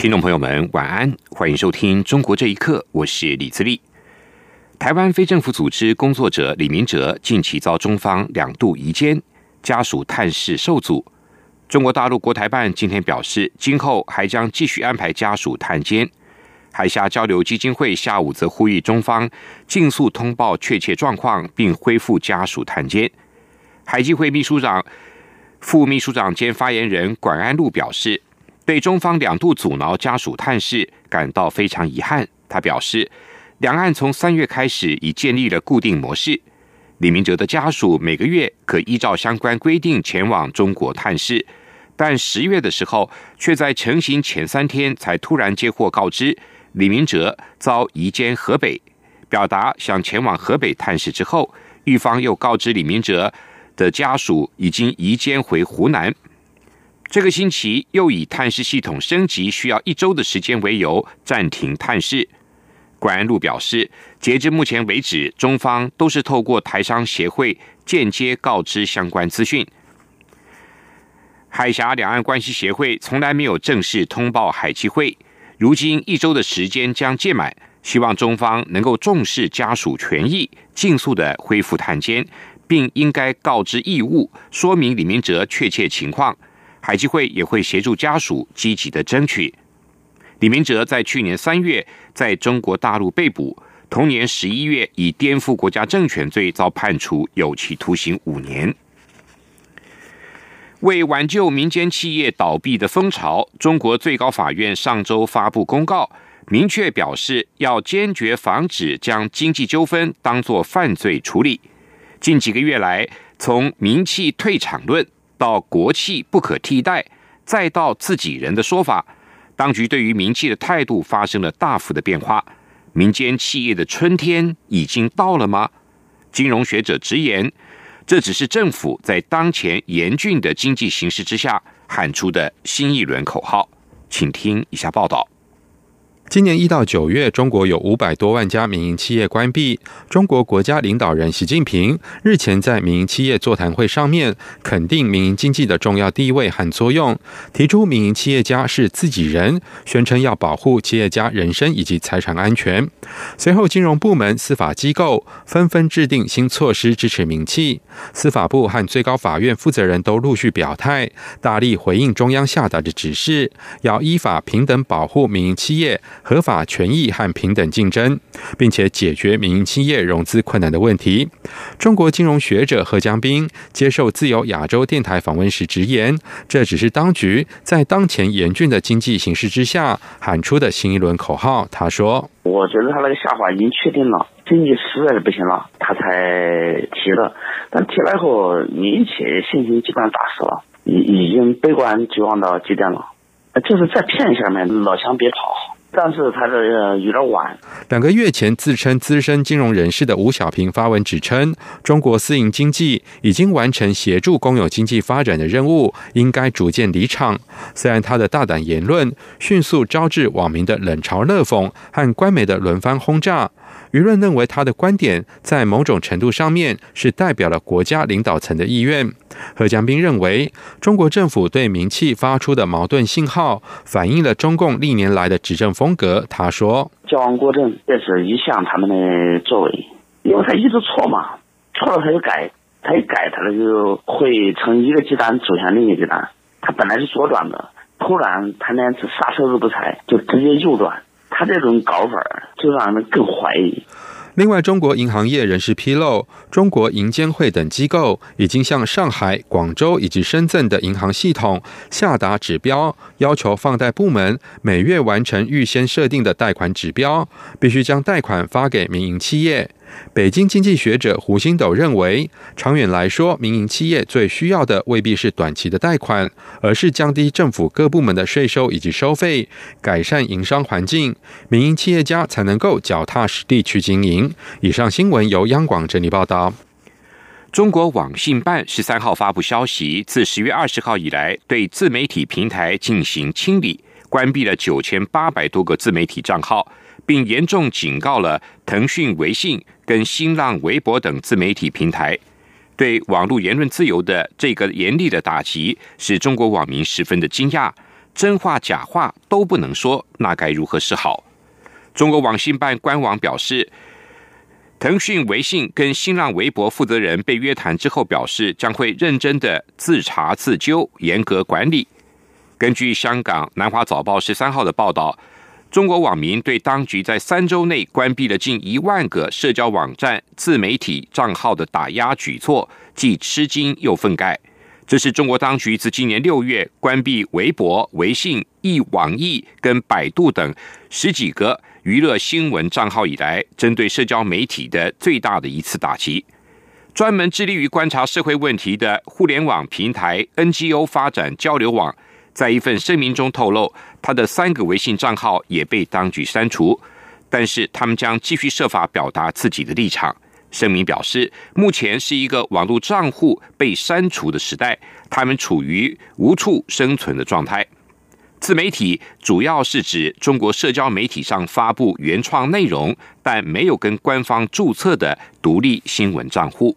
听众朋友们，晚安，欢迎收听《中国这一刻》，我是李自立。台湾非政府组织工作者李明哲近期遭中方两度移监，家属探视受阻。中国大陆国台办今天表示，今后还将继续安排家属探监。海峡交流基金会下午则呼吁中方尽速通报确切状况，并恢复家属探监。海基会秘书长、副秘书长兼发言人管安路表示。对中方两度阻挠家属探视感到非常遗憾。他表示，两岸从三月开始已建立了固定模式，李明哲的家属每个月可依照相关规定前往中国探视，但十月的时候却在成行前三天才突然接获告知，李明哲遭移监河北。表达想前往河北探视之后，狱方又告知李明哲的家属已经移监回湖南。这个星期又以探视系统升级需要一周的时间为由暂停探视。管安路表示，截至目前为止，中方都是透过台商协会间接告知相关资讯。海峡两岸关系协会从来没有正式通报海基会，如今一周的时间将届满，希望中方能够重视家属权益，尽速的恢复探监，并应该告知义务，说明李明哲确切情况。海基会也会协助家属积极的争取。李明哲在去年三月在中国大陆被捕，同年十一月以颠覆国家政权罪遭判处有期徒刑五年。为挽救民间企业倒闭的风潮，中国最高法院上周发布公告，明确表示要坚决防止将经济纠纷当作犯罪处理。近几个月来，从民企退场论。到国企不可替代，再到自己人的说法，当局对于民企的态度发生了大幅的变化。民间企业的春天已经到了吗？金融学者直言，这只是政府在当前严峻的经济形势之下喊出的新一轮口号。请听以下报道。今年一到九月，中国有五百多万家民营企业关闭。中国国家领导人习近平日前在民营企业座谈会上面肯定民营经济的重要地位和作用，提出民营企业家是自己人，宣称要保护企业家人身以及财产安全。随后，金融部门、司法机构纷纷制定新措施支持民企。司法部和最高法院负责人都陆续表态，大力回应中央下达的指示，要依法平等保护民营企业。合法权益和平等竞争，并且解决民营企业融资困难的问题。中国金融学者何江斌接受自由亚洲电台访问时直言：“这只是当局在当前严峻的经济形势之下喊出的新一轮口号。”他说：“我觉得他那个下滑已经确定了，经济实在是不行了，他才提的。但提了以后，民营企信心基本上打死了，已已经悲观绝望到极点了。就是再骗一下嘛，老乡别跑。”但是他这有点晚。两个月前，自称资深金融人士的吴小平发文指称，中国私营经济已经完成协助公有经济发展的任务，应该逐渐离场。虽然他的大胆言论迅速招致网民的冷嘲热讽和官媒的轮番轰炸。舆论认为他的观点在某种程度上面是代表了国家领导层的意愿。何江斌认为，中国政府对民企发出的矛盾信号，反映了中共历年来的执政风格。他说：“矫枉过正，这是一向他们的作为，因为他一直错嘛，错了他就改，他一改，他就会从一个极端走向另一个极端。他本来是左转的，突然他连刹车都不踩，就直接右转。”他这种搞法就让人更怀疑。另外，中国银行业人士披露，中国银监会等机构已经向上海、广州以及深圳的银行系统下达指标，要求放贷部门每月完成预先设定的贷款指标，必须将贷款发给民营企业。北京经济学者胡星斗认为，长远来说，民营企业最需要的未必是短期的贷款，而是降低政府各部门的税收以及收费，改善营商环境，民营企业家才能够脚踏实地去经营。以上新闻由央广整理报道。中国网信办十三号发布消息，自十月二十号以来，对自媒体平台进行清理，关闭了九千八百多个自媒体账号，并严重警告了腾讯、微信跟新浪微博等自媒体平台。对网络言论自由的这个严厉的打击，使中国网民十分的惊讶。真话假话都不能说，那该如何是好？中国网信办官网表示。腾讯、微信跟新浪微博负责人被约谈之后表示，将会认真的自查自纠，严格管理。根据香港《南华早报》十三号的报道，中国网民对当局在三周内关闭了近一万个社交网站自媒体账号的打压举措，既吃惊又愤慨。这是中国当局自今年六月关闭微博、微信、易网易跟百度等十几个。娱乐新闻账号以来，针对社交媒体的最大的一次打击。专门致力于观察社会问题的互联网平台 NGO 发展交流网，在一份声明中透露，他的三个微信账号也被当局删除，但是他们将继续设法表达自己的立场。声明表示，目前是一个网络账户被删除的时代，他们处于无处生存的状态。自媒体主要是指中国社交媒体上发布原创内容，但没有跟官方注册的独立新闻账户。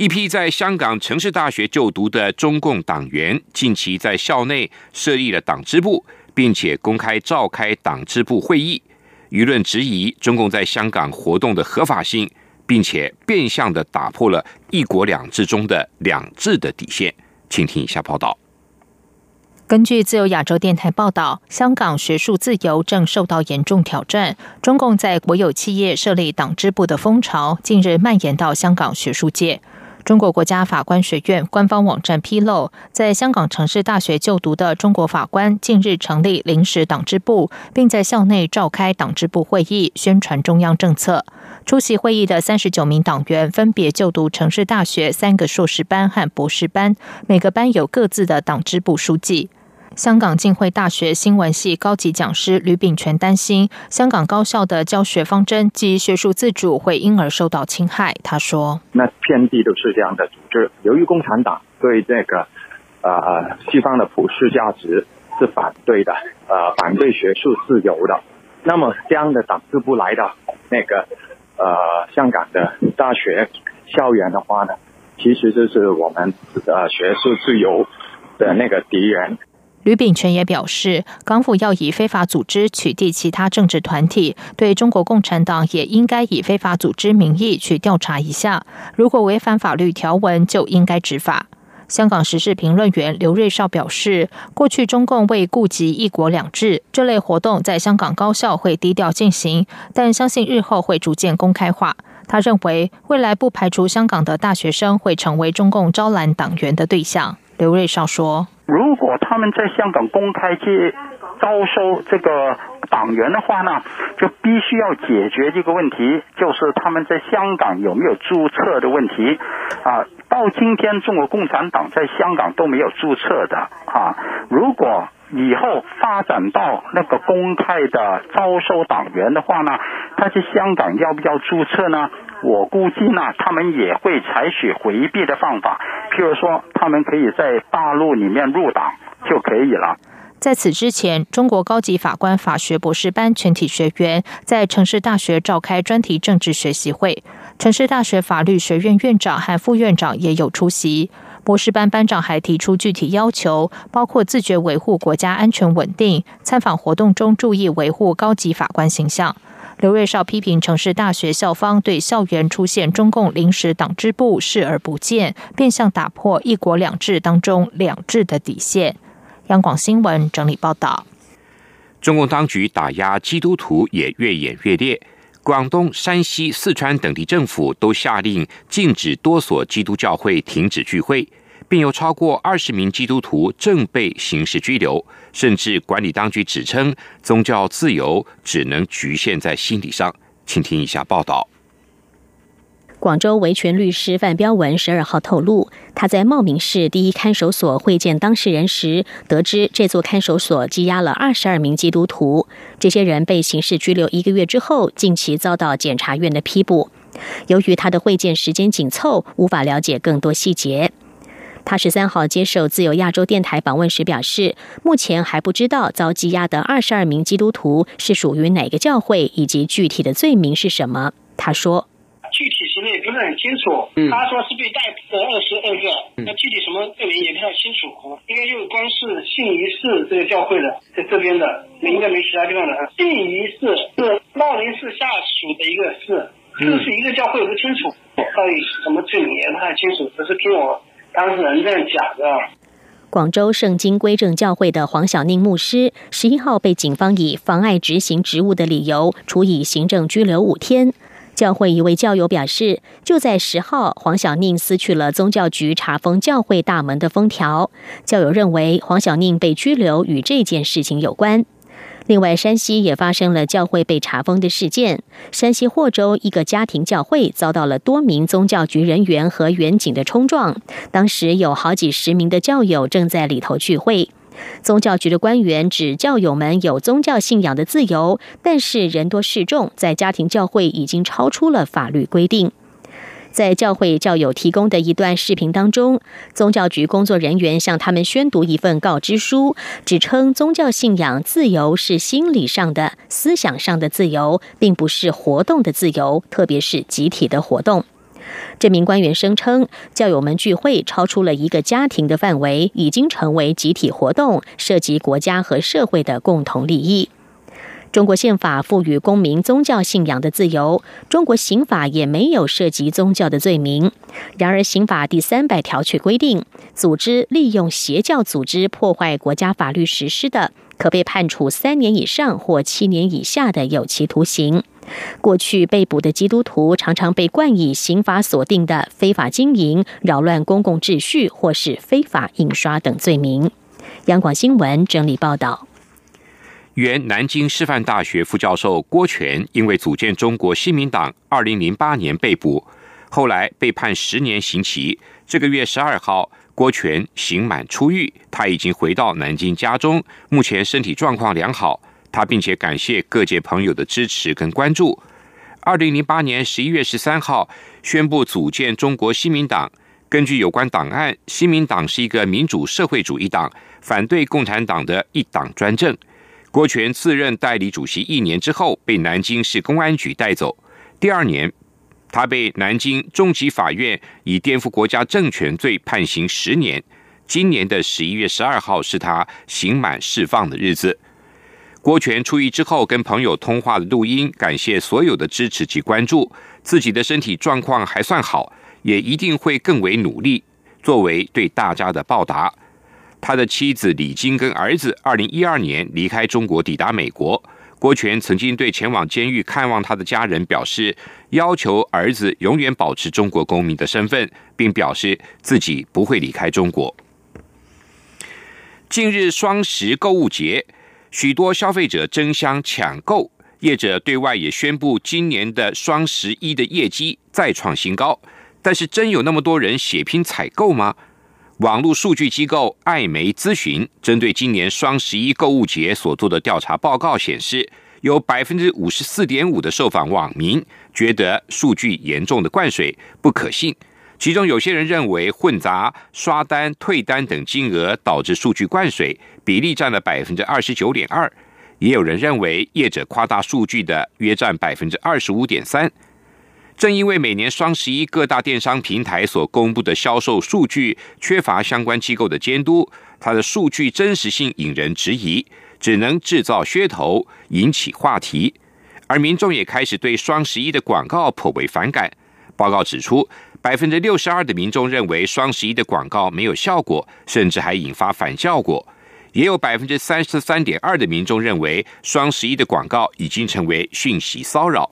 一批在香港城市大学就读的中共党员，近期在校内设立了党支部，并且公开召开党支部会议。舆论质疑中共在香港活动的合法性，并且变相的打破了一国两制中的两制的底线。请听以下报道。根据自由亚洲电台报道，香港学术自由正受到严重挑战。中共在国有企业设立党支部的风潮，近日蔓延到香港学术界。中国国家法官学院官方网站披露，在香港城市大学就读的中国法官近日成立临时党支部，并在校内召开党支部会议，宣传中央政策。出席会议的三十九名党员分别就读城市大学三个硕士班和博士班，每个班有各自的党支部书记。香港浸会大学新闻系高级讲师吕炳全担心，香港高校的教学方针及学术自主会因而受到侵害。他说：“那遍地都是这样的组织，由于共产党对这个呃西方的普世价值是反对的，呃反对学术自由的，那么这样的党支部来到那个呃香港的大学校园的话呢，其实就是我们呃学术自由的那个敌人。”吕炳权也表示，港府要以非法组织取缔其他政治团体，对中国共产党也应该以非法组织名义去调查一下，如果违反法律条文，就应该执法。香港时事评论员刘瑞绍表示，过去中共为顾及一国两制，这类活动在香港高校会低调进行，但相信日后会逐渐公开化。他认为，未来不排除香港的大学生会成为中共招揽党员的对象。刘瑞绍说。如果他们在香港公开接招收这个党员的话呢，就必须要解决这个问题，就是他们在香港有没有注册的问题啊。到今天，中国共产党在香港都没有注册的啊。如果以后发展到那个公开的招收党员的话呢，他在香港要不要注册呢？我估计呢，他们也会采取回避的方法，譬如说，他们可以在大陆里面入党就可以了。在此之前，中国高级法官法学博士班全体学员在城市大学召开专题政治学习会，城市大学法律学院院长和副院长也有出席。博士班班长还提出具体要求，包括自觉维护国家安全稳定，参访活动中注意维护高级法官形象。刘瑞绍批评城市大学校方对校园出现中共临时党支部视而不见，变相打破“一国两制”当中“两制”的底线。央广新闻整理报道：中共当局打压基督徒也越演越烈，广东、山西、四川等地政府都下令禁止多所基督教会停止聚会。并有超过二十名基督徒正被刑事拘留，甚至管理当局指称宗教自由只能局限在心理上。请听一下报道。广州维权律师范彪文十二号透露，他在茂名市第一看守所会见当事人时，得知这座看守所羁押了二十二名基督徒，这些人被刑事拘留一个月之后，近期遭到检察院的批捕。由于他的会见时间紧凑，无法了解更多细节。他十三号接受自由亚洲电台访问时表示，目前还不知道遭羁押的二十二名基督徒是属于哪个教会，以及具体的罪名是什么。他说。具体情况也不是很清楚，他说是被逮捕的二十二个，那具体什么罪名也不太清楚。应该就光是信宜寺这个教会的，在这边的，应该没其他地方的。信宜寺是茂林寺下属的一个寺，这是一个教会，不清楚到底是什么罪名也不太清楚，只是听我当事人这样讲的。广州圣经归正教会的黄小宁牧师，十一号被警方以妨碍执行职务的理由处以行政拘留五天。教会一位教友表示，就在十号，黄小宁撕去了宗教局查封教会大门的封条。教友认为黄小宁被拘留与这件事情有关。另外，山西也发生了教会被查封的事件。山西霍州一个家庭教会遭到了多名宗教局人员和远警的冲撞，当时有好几十名的教友正在里头聚会。宗教局的官员指教友们有宗教信仰的自由，但是人多势众，在家庭教会已经超出了法律规定。在教会教友提供的一段视频当中，宗教局工作人员向他们宣读一份告知书，指称宗教信仰自由是心理上的、思想上的自由，并不是活动的自由，特别是集体的活动。这名官员声称，教友们聚会超出了一个家庭的范围，已经成为集体活动，涉及国家和社会的共同利益。中国宪法赋予公民宗教信仰的自由，中国刑法也没有涉及宗教的罪名。然而，刑法第三百条却规定，组织利用邪教组织破坏国家法律实施的，可被判处三年以上或七年以下的有期徒刑。过去被捕的基督徒常常被冠以刑法锁定的非法经营、扰乱公共秩序或是非法印刷等罪名。央广新闻整理报道：原南京师范大学副教授郭全因为组建中国新民党，二零零八年被捕，后来被判十年刑期。这个月十二号，郭全刑满出狱，他已经回到南京家中，目前身体状况良好。他并且感谢各界朋友的支持跟关注。二零零八年十一月十三号宣布组建中国新民党。根据有关档案，新民党是一个民主社会主义党，反对共产党的一党专政。郭全自任代理主席一年之后，被南京市公安局带走。第二年，他被南京中级法院以颠覆国家政权罪判刑十年。今年的十一月十二号是他刑满释放的日子。郭全出狱之后，跟朋友通话的录音，感谢所有的支持及关注，自己的身体状况还算好，也一定会更为努力，作为对大家的报答。他的妻子李晶跟儿子，二零一二年离开中国，抵达美国。郭全曾经对前往监狱看望他的家人表示，要求儿子永远保持中国公民的身份，并表示自己不会离开中国。近日双十购物节。许多消费者争相抢购，业者对外也宣布今年的双十一的业绩再创新高。但是，真有那么多人血拼采购吗？网络数据机构艾媒咨询针对今年双十一购物节所做的调查报告显示，有百分之五十四点五的受访网民觉得数据严重的灌水不可信。其中有些人认为混杂刷单、退单等金额导致数据灌水，比例占了百分之二十九点二；也有人认为业者夸大数据的约占百分之二十五点三。正因为每年双十一各大电商平台所公布的销售数据缺乏相关机构的监督，它的数据真实性引人质疑，只能制造噱头，引起话题，而民众也开始对双十一的广告颇为反感。报告指出。百分之六十二的民众认为双十一的广告没有效果，甚至还引发反效果；也有百分之三十三点二的民众认为双十一的广告已经成为讯息骚扰。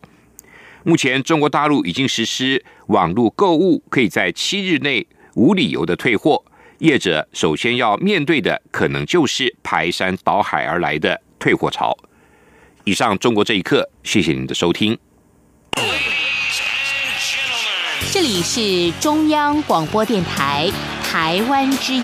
目前，中国大陆已经实施网络购物可以在七日内无理由的退货，业者首先要面对的可能就是排山倒海而来的退货潮。以上，中国这一刻，谢谢您的收听。这里是中央广播电台台湾之